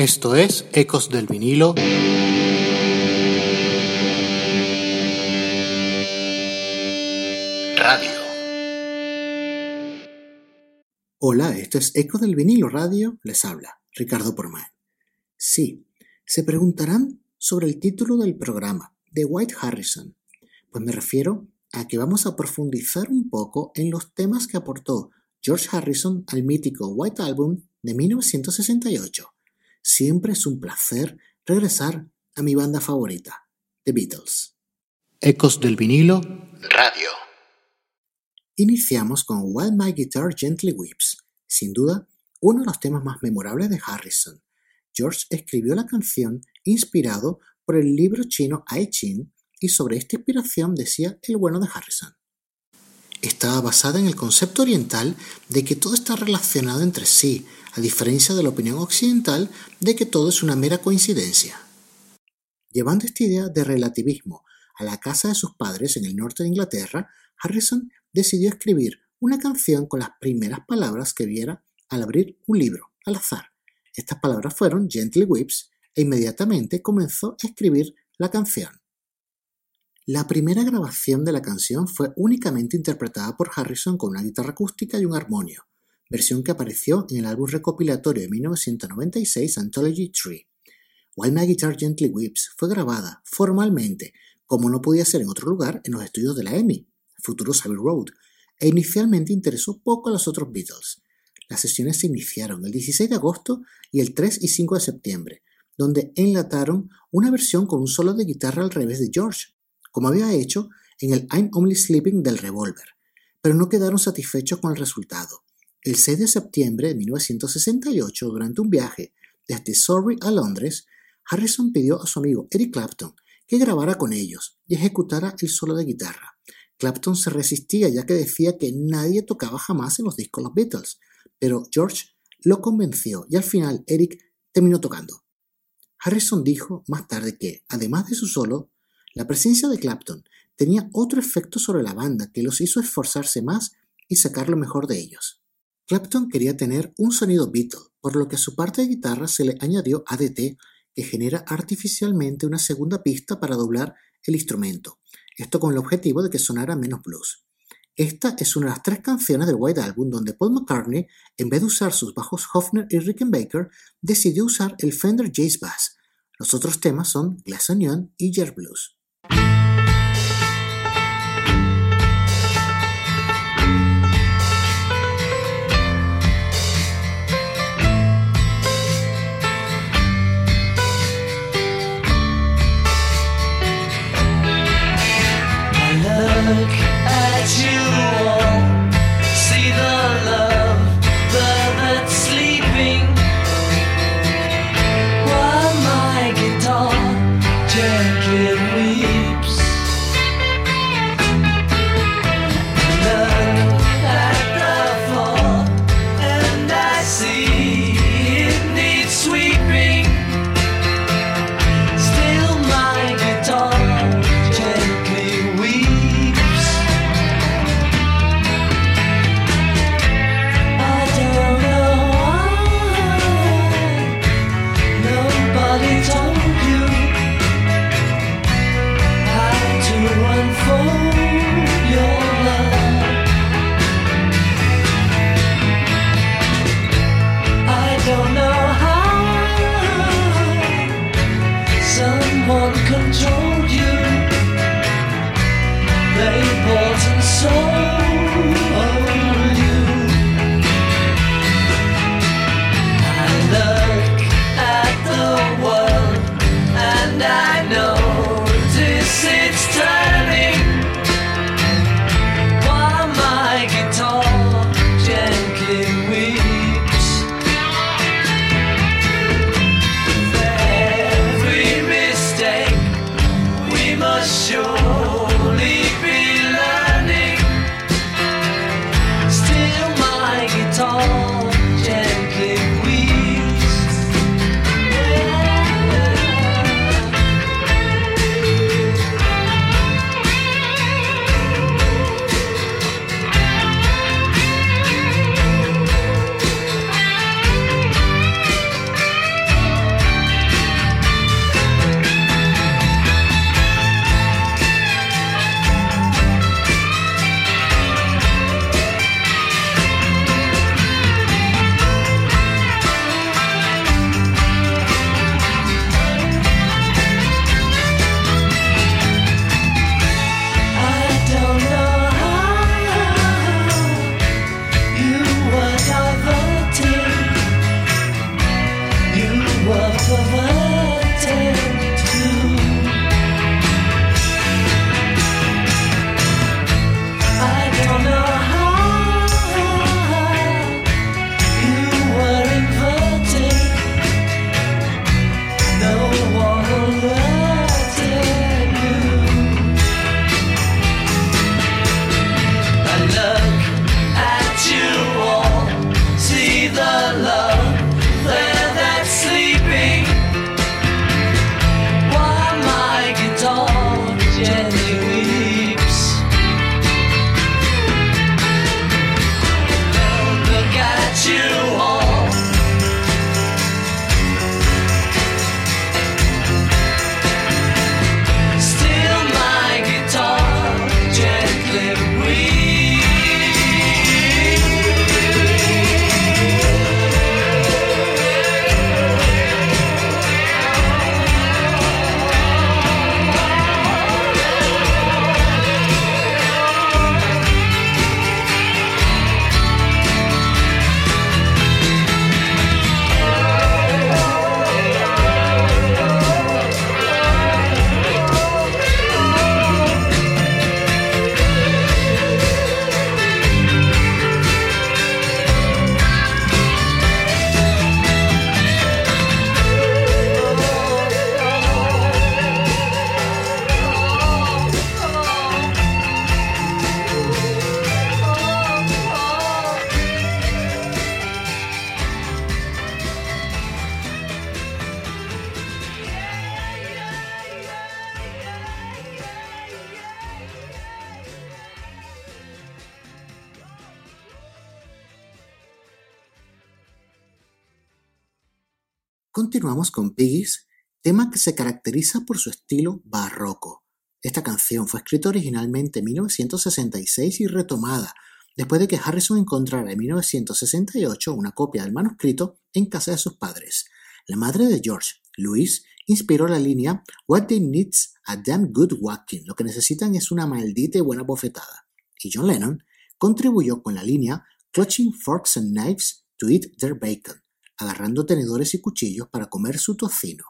Esto es Ecos del vinilo. Radio. Hola, esto es Ecos del vinilo radio, les habla Ricardo Porman. Sí, se preguntarán sobre el título del programa, de White Harrison. Pues me refiero a que vamos a profundizar un poco en los temas que aportó George Harrison al mítico White Album de 1968 Siempre es un placer regresar a mi banda favorita, The Beatles. Ecos del vinilo Radio. Iniciamos con While My Guitar Gently Weeps, sin duda uno de los temas más memorables de Harrison. George escribió la canción inspirado por el libro chino I Ching y sobre esta inspiración decía el bueno de Harrison. Estaba basada en el concepto oriental de que todo está relacionado entre sí, a diferencia de la opinión occidental de que todo es una mera coincidencia. Llevando esta idea de relativismo a la casa de sus padres en el norte de Inglaterra, Harrison decidió escribir una canción con las primeras palabras que viera al abrir un libro, al azar. Estas palabras fueron Gently Whips e inmediatamente comenzó a escribir la canción. La primera grabación de la canción fue únicamente interpretada por Harrison con una guitarra acústica y un armonio, versión que apareció en el álbum recopilatorio de 1996 Anthology Tree. While My Guitar Gently Weeps fue grabada formalmente, como no podía ser en otro lugar, en los estudios de la EMI, futuro Abbey Road, e inicialmente interesó poco a los otros Beatles. Las sesiones se iniciaron el 16 de agosto y el 3 y 5 de septiembre, donde enlataron una versión con un solo de guitarra al revés de George, como había hecho en el I'm Only Sleeping del Revolver, pero no quedaron satisfechos con el resultado. El 6 de septiembre de 1968, durante un viaje desde Surrey a Londres, Harrison pidió a su amigo Eric Clapton que grabara con ellos y ejecutara el solo de guitarra. Clapton se resistía ya que decía que nadie tocaba jamás en los discos los Beatles, pero George lo convenció y al final Eric terminó tocando. Harrison dijo más tarde que, además de su solo, la presencia de Clapton tenía otro efecto sobre la banda que los hizo esforzarse más y sacar lo mejor de ellos. Clapton quería tener un sonido Beatle, por lo que a su parte de guitarra se le añadió ADT, que genera artificialmente una segunda pista para doblar el instrumento, esto con el objetivo de que sonara menos blues. Esta es una de las tres canciones del White Album donde Paul McCartney, en vez de usar sus bajos Hofner y Rickenbacker, decidió usar el Fender Jazz Bass. Los otros temas son Glass Onion y Jet Blues. took Continuamos con Piggies, tema que se caracteriza por su estilo barroco. Esta canción fue escrita originalmente en 1966 y retomada después de que Harrison encontrara en 1968 una copia del manuscrito en casa de sus padres. La madre de George, Louise, inspiró la línea What they need's a damn good whacking. Lo que necesitan es una maldita y buena bofetada. Y John Lennon contribuyó con la línea Clutching forks and knives to eat their bacon agarrando tenedores y cuchillos para comer su tocino.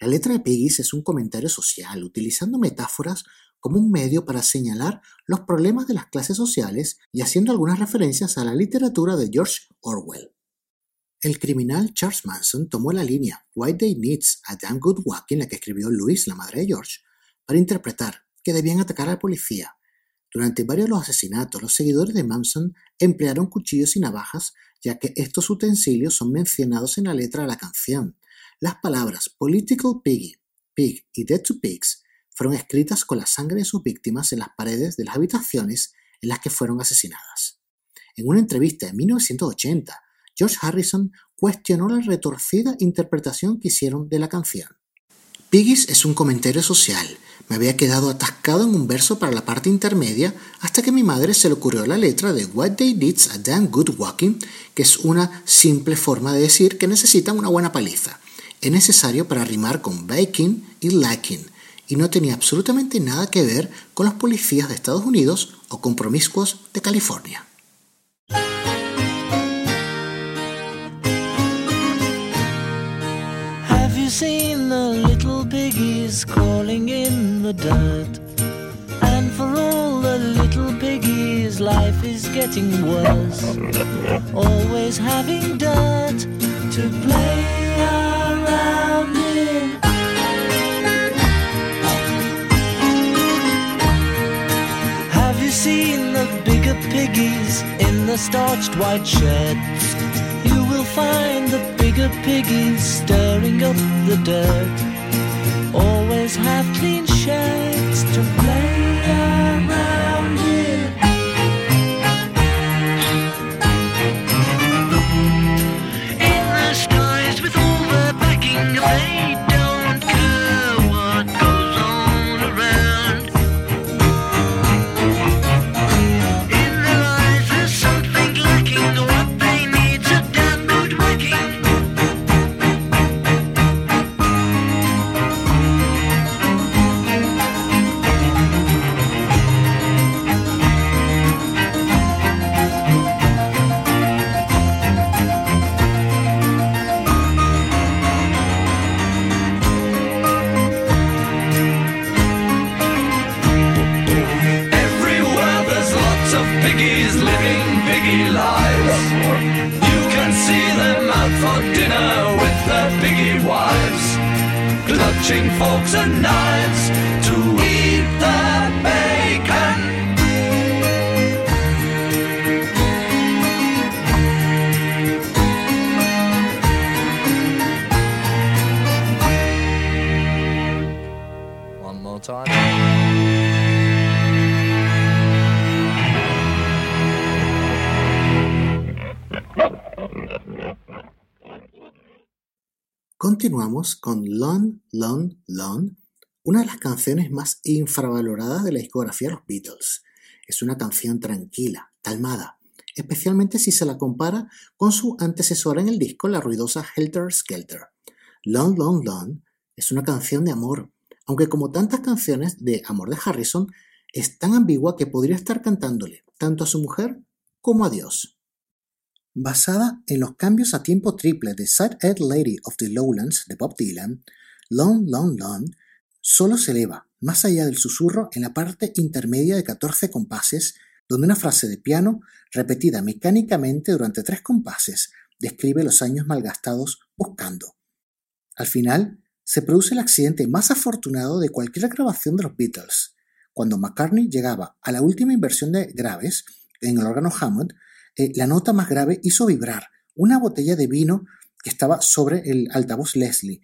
La letra de Piggies es un comentario social, utilizando metáforas como un medio para señalar los problemas de las clases sociales y haciendo algunas referencias a la literatura de George Orwell. El criminal Charles Manson tomó la línea Why They Needs a Damn Good Walking, la que escribió Louise, la madre de George, para interpretar que debían atacar a la policía. Durante varios de los asesinatos, los seguidores de Manson emplearon cuchillos y navajas ya que estos utensilios son mencionados en la letra de la canción. Las palabras Political Piggy, Pig y Dead to Pigs fueron escritas con la sangre de sus víctimas en las paredes de las habitaciones en las que fueron asesinadas. En una entrevista en 1980, George Harrison cuestionó la retorcida interpretación que hicieron de la canción. Piggies es un comentario social me había quedado atascado en un verso para la parte intermedia hasta que mi madre se le ocurrió la letra de What They Need's a Damn Good Walking, que es una simple forma de decir que necesitan una buena paliza. Es necesario para rimar con baking y liking, y no tenía absolutamente nada que ver con los policías de Estados Unidos o con promiscuos de California. Piggies crawling in the dirt. And for all the little piggies, life is getting worse. Always having dirt to play around in. Have you seen the bigger piggies in the starched white sheds? You will find the bigger piggies stirring up the dirt always have clean shirts to play clutching forks and knives Continuamos con Lon, Lon, Lon, una de las canciones más infravaloradas de la discografía de los Beatles. Es una canción tranquila, calmada, especialmente si se la compara con su antecesora en el disco, la ruidosa Helter Skelter. Lon, Lon, Lon es una canción de amor, aunque como tantas canciones de amor de Harrison, es tan ambigua que podría estar cantándole tanto a su mujer como a Dios. Basada en los cambios a tiempo triple de Sad Ed Lady of the Lowlands de Bob Dylan, Long Long Long solo se eleva más allá del susurro en la parte intermedia de 14 compases, donde una frase de piano, repetida mecánicamente durante tres compases, describe los años malgastados buscando. Al final, se produce el accidente más afortunado de cualquier grabación de los Beatles. Cuando McCartney llegaba a la última inversión de graves en el órgano Hammond, eh, la nota más grave hizo vibrar una botella de vino que estaba sobre el altavoz Leslie,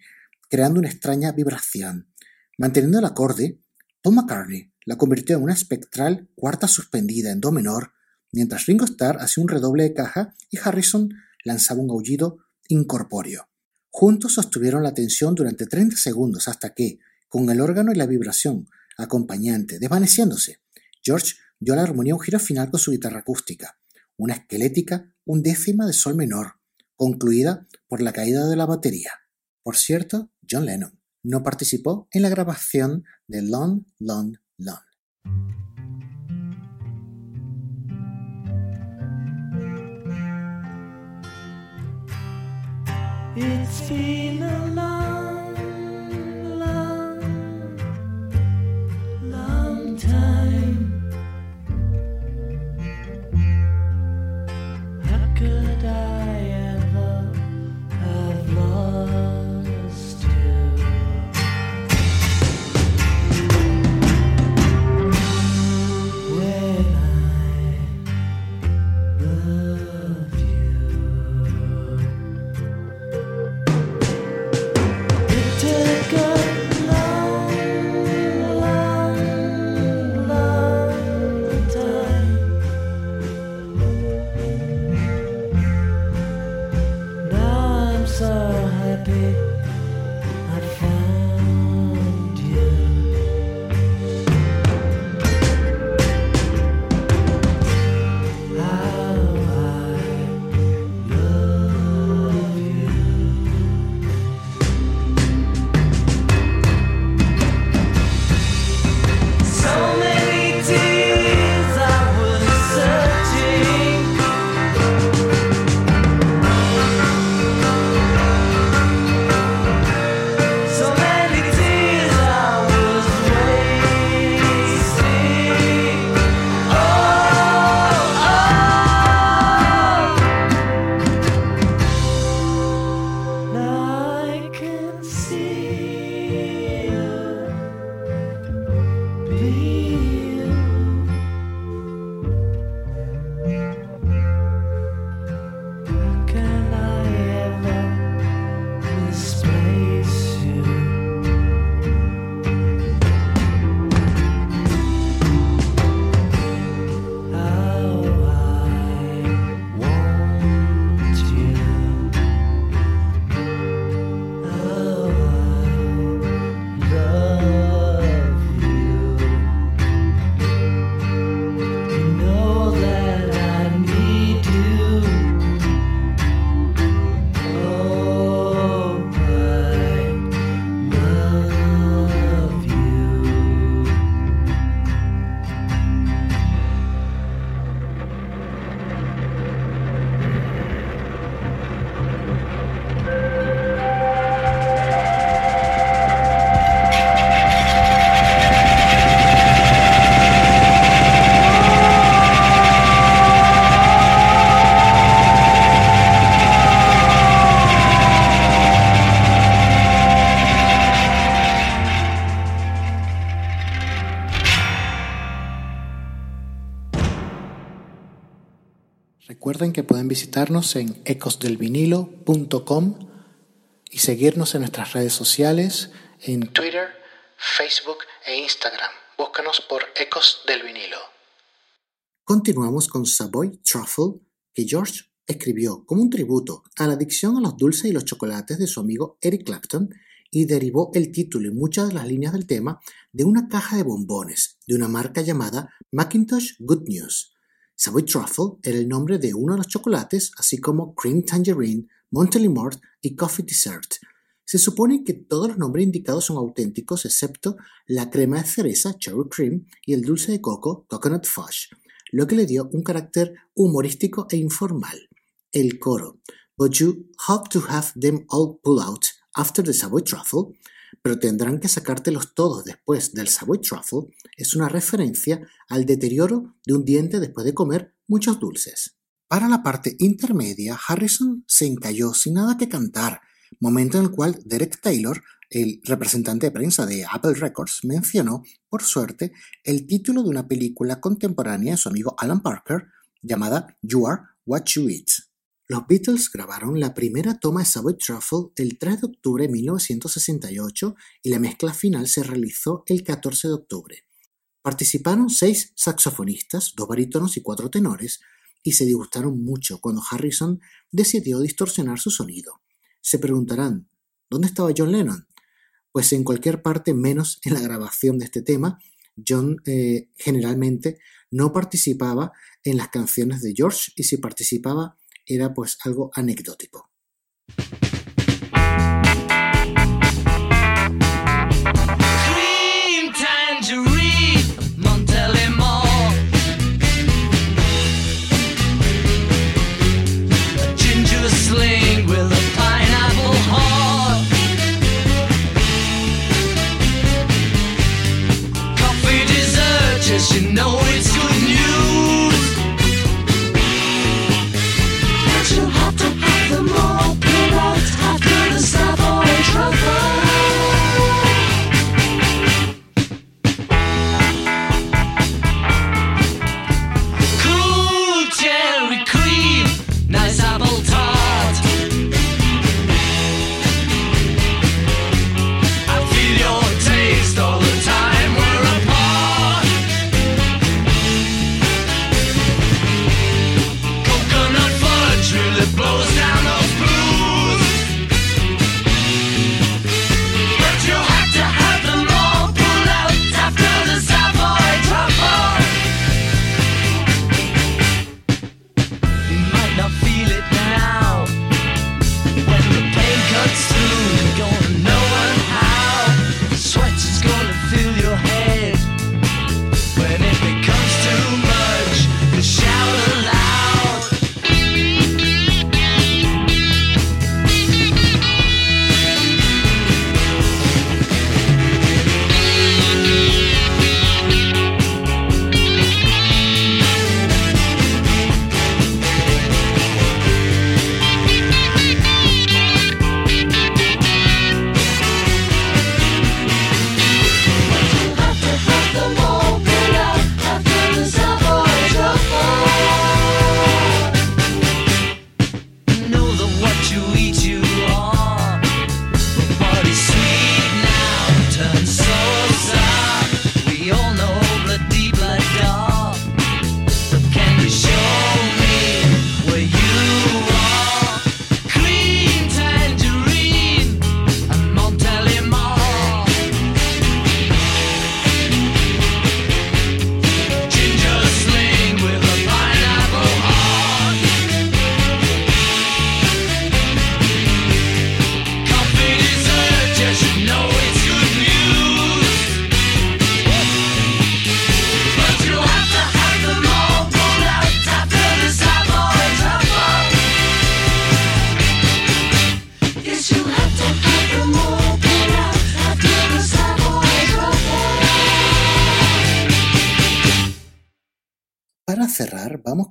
creando una extraña vibración. Manteniendo el acorde, Paul McCartney la convirtió en una espectral cuarta suspendida en do menor, mientras Ringo Starr hacía un redoble de caja y Harrison lanzaba un aullido incorpóreo. Juntos sostuvieron la tensión durante 30 segundos hasta que, con el órgano y la vibración acompañante desvaneciéndose, George dio a la armonía un giro final con su guitarra acústica, una esquelética undécima de sol menor, concluida por la caída de la batería. Por cierto, John Lennon no participó en la grabación de Long, Long, Long. Long, en ecosdelvinilo.com y seguirnos en nuestras redes sociales en Twitter, Facebook e Instagram. Búscanos por Ecos del Vinilo. Continuamos con Savoy Truffle, que George escribió como un tributo a la adicción a los dulces y los chocolates de su amigo Eric Clapton y derivó el título y muchas de las líneas del tema de una caja de bombones de una marca llamada Macintosh Good News. Savoy Truffle era el nombre de uno de los chocolates, así como Cream Tangerine, Montelimort y Coffee Dessert. Se supone que todos los nombres indicados son auténticos excepto la crema de cereza, Cherry Cream, y el dulce de coco, Coconut Fudge lo que le dio un carácter humorístico e informal. El coro, But you hope to have them all pull out after the Savoy Truffle, pero tendrán que sacártelos todos después del Savoy Truffle, es una referencia al deterioro de un diente después de comer muchos dulces. Para la parte intermedia, Harrison se encalló sin nada que cantar, momento en el cual Derek Taylor el representante de prensa de Apple Records mencionó, por suerte, el título de una película contemporánea de su amigo Alan Parker llamada You Are What You Eat. Los Beatles grabaron la primera toma de Savoy Truffle el 3 de octubre de 1968 y la mezcla final se realizó el 14 de octubre. Participaron seis saxofonistas, dos barítonos y cuatro tenores, y se disgustaron mucho cuando Harrison decidió distorsionar su sonido. Se preguntarán, ¿dónde estaba John Lennon? pues en cualquier parte menos en la grabación de este tema. John eh, generalmente no participaba en las canciones de George y si participaba era pues algo anecdótico.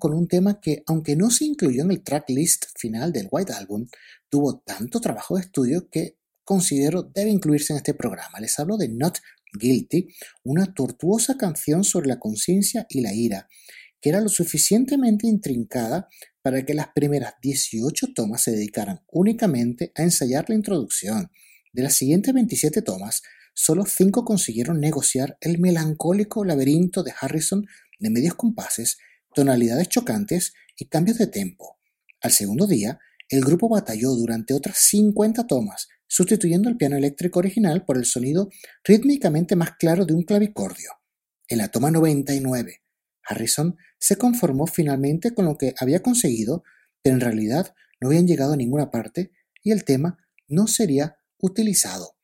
Con un tema que, aunque no se incluyó en el tracklist final del White Album, tuvo tanto trabajo de estudio que considero debe incluirse en este programa. Les hablo de Not Guilty, una tortuosa canción sobre la conciencia y la ira, que era lo suficientemente intrincada para que las primeras 18 tomas se dedicaran únicamente a ensayar la introducción. De las siguientes 27 tomas, solo 5 consiguieron negociar el melancólico laberinto de Harrison de medios compases, tonalidades chocantes y cambios de tempo. Al segundo día, el grupo batalló durante otras 50 tomas, sustituyendo el piano eléctrico original por el sonido rítmicamente más claro de un clavicordio. En la toma 99, Harrison se conformó finalmente con lo que había conseguido, pero en realidad no habían llegado a ninguna parte y el tema no sería utilizado.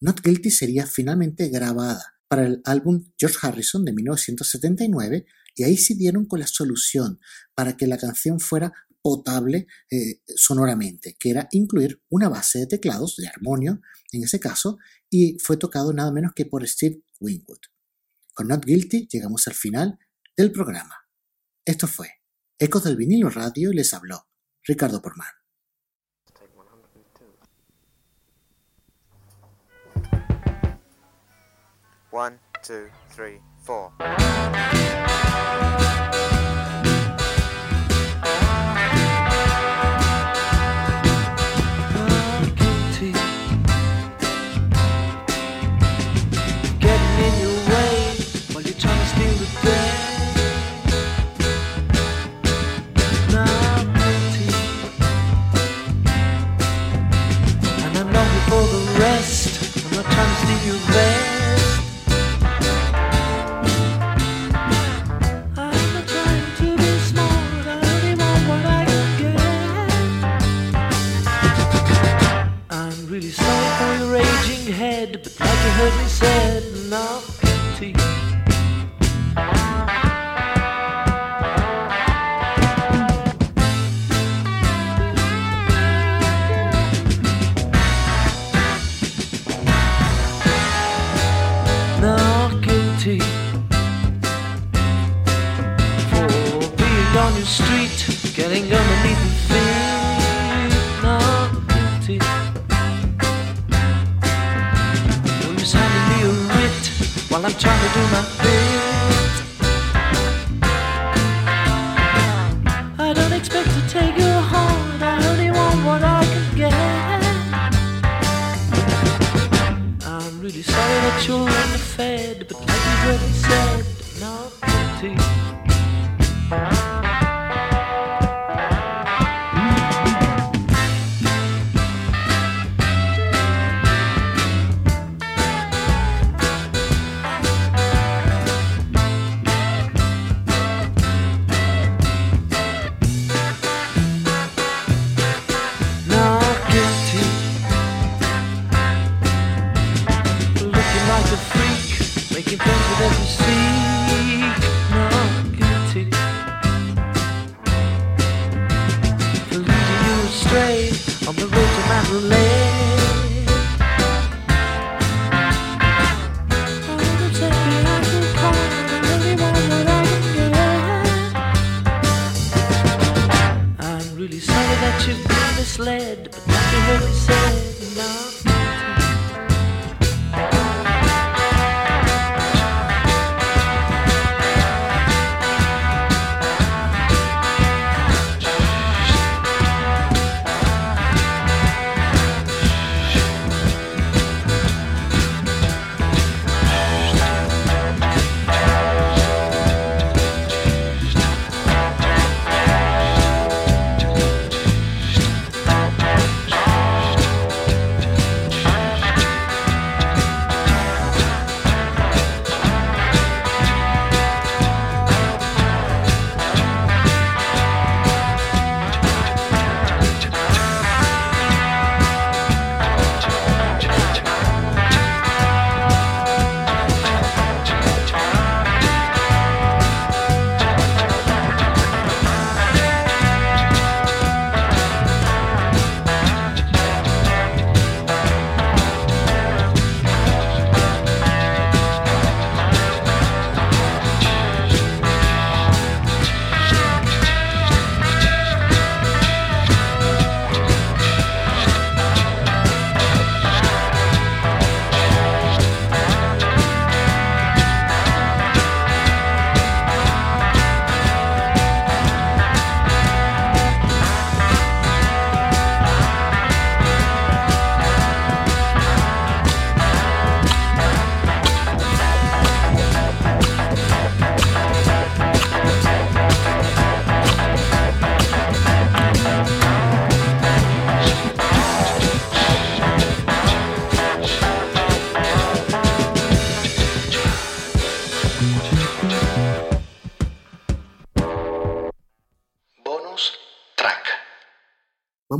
Not Guilty sería finalmente grabada para el álbum George Harrison de 1979 y ahí se dieron con la solución para que la canción fuera potable eh, sonoramente, que era incluir una base de teclados de armonio en ese caso y fue tocado nada menos que por Steve Winwood. Con Not Guilty llegamos al final del programa. Esto fue Ecos del vinilo radio y les habló Ricardo Porman. One, two, three, four.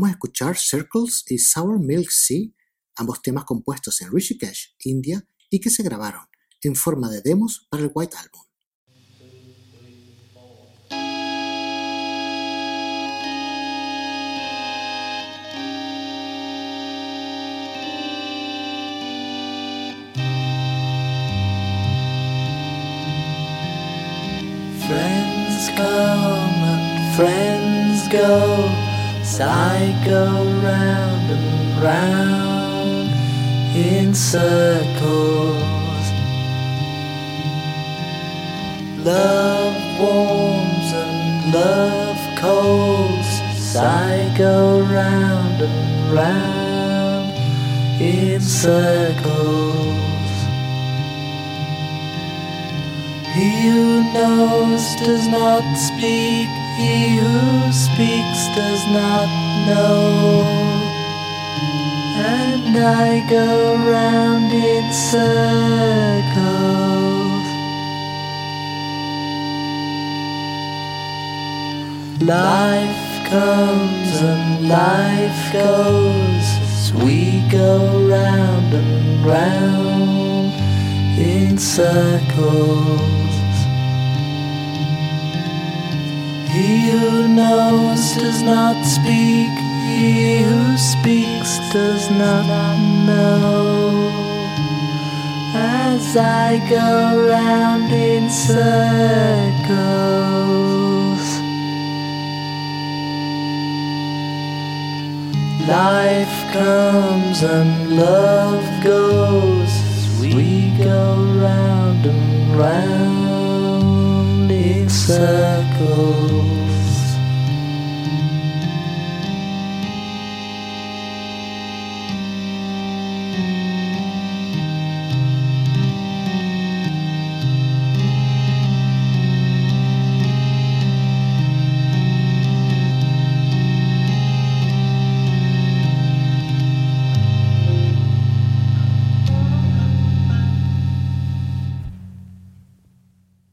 Vamos a escuchar Circles y Sour Milk Sea, ambos temas compuestos en Rishikesh, India, y que se grabaron en forma de demos para el White Album. Friends come and friends go, I go round and round in circles. Love warms and love colds, I go round and round in circles. He who knows does not speak, he who speaks does not know. And I go round in circles. Life comes and life goes we go round and round in circles. He who knows does not speak, he who speaks does not know. As I go round in circles. Life comes and love goes we go round and round circles.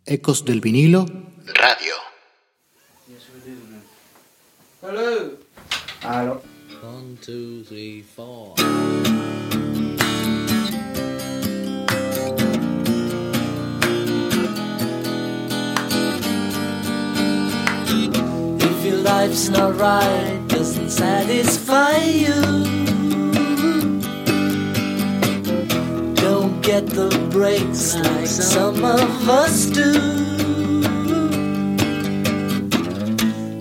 Ecos del vinilo three, four. If your life's not right, doesn't satisfy you. Don't get the breaks like some of us do.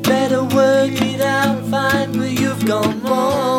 Better work it out, find where you've gone wrong.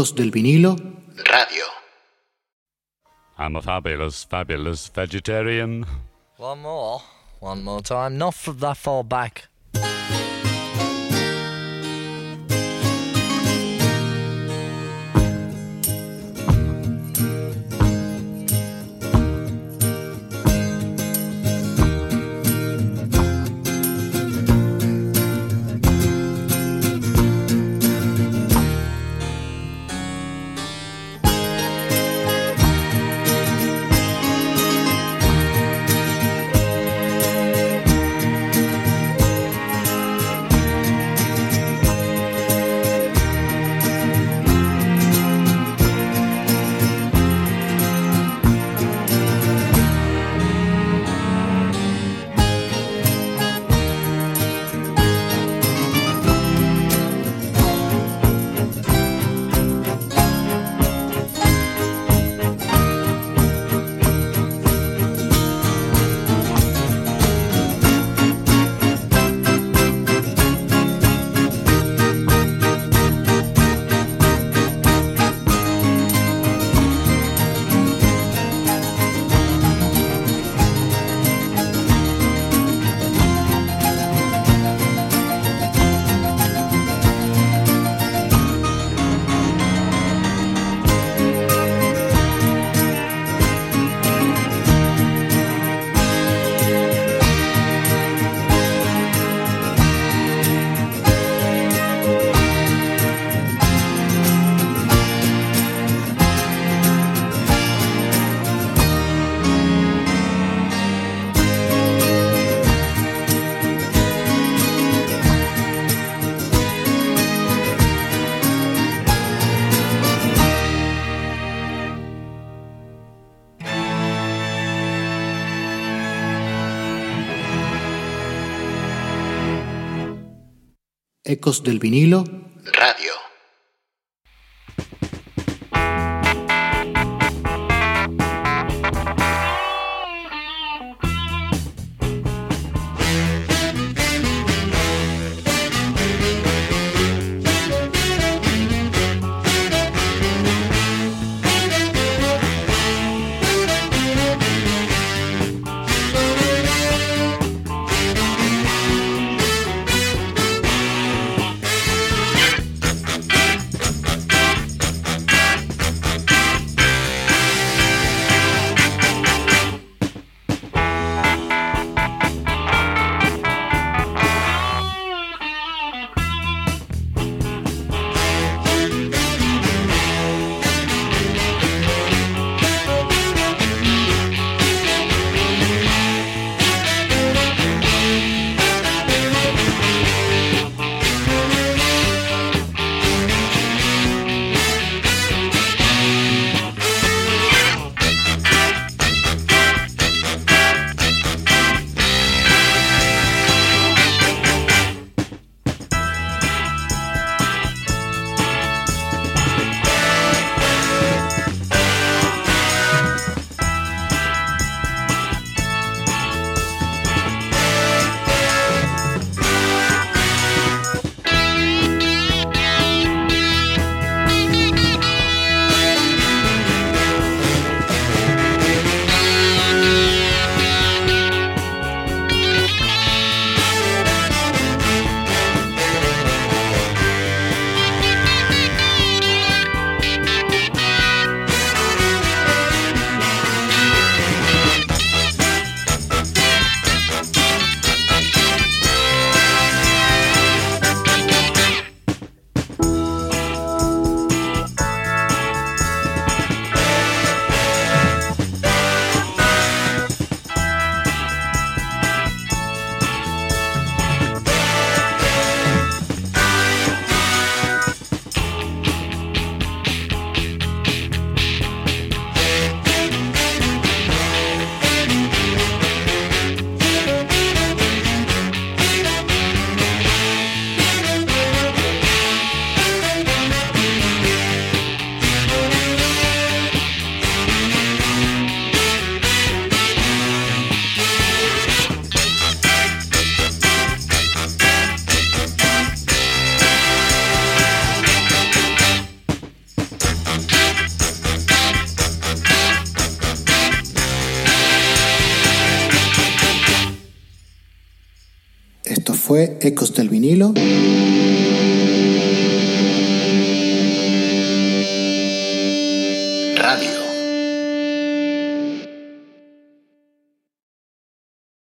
Críticos del Vinilo Radio. I'm a fabulous, fabulous vegetarian. One more. One more time. Not that far back. Ecos del vinilo. Radio.